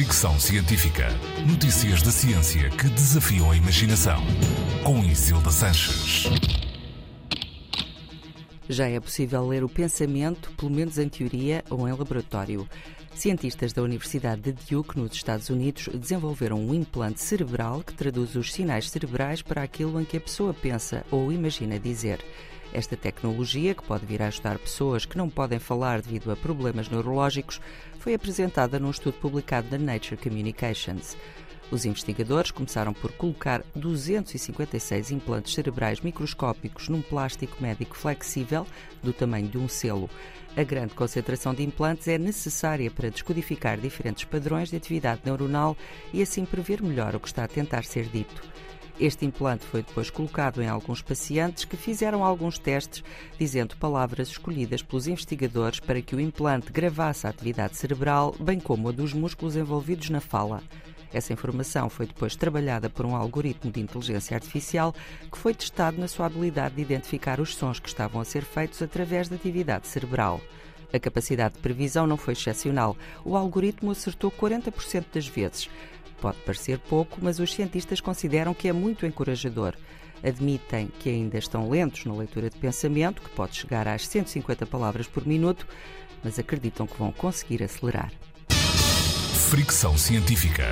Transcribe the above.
Fricção Científica. Notícias da ciência que desafiam a imaginação. Com Isilda Sanches. Já é possível ler o pensamento, pelo menos em teoria ou em laboratório. Cientistas da Universidade de Duke, nos Estados Unidos, desenvolveram um implante cerebral que traduz os sinais cerebrais para aquilo em que a pessoa pensa ou imagina dizer. Esta tecnologia, que pode vir a ajudar pessoas que não podem falar devido a problemas neurológicos, foi apresentada num estudo publicado na Nature Communications. Os investigadores começaram por colocar 256 implantes cerebrais microscópicos num plástico médico flexível do tamanho de um selo. A grande concentração de implantes é necessária para descodificar diferentes padrões de atividade neuronal e assim prever melhor o que está a tentar ser dito. Este implante foi depois colocado em alguns pacientes que fizeram alguns testes, dizendo palavras escolhidas pelos investigadores para que o implante gravasse a atividade cerebral, bem como a dos músculos envolvidos na fala. Essa informação foi depois trabalhada por um algoritmo de inteligência artificial que foi testado na sua habilidade de identificar os sons que estavam a ser feitos através da atividade cerebral. A capacidade de previsão não foi excepcional. O algoritmo acertou 40% das vezes. Pode parecer pouco, mas os cientistas consideram que é muito encorajador. Admitem que ainda estão lentos na leitura de pensamento, que pode chegar às 150 palavras por minuto, mas acreditam que vão conseguir acelerar. Fricção científica.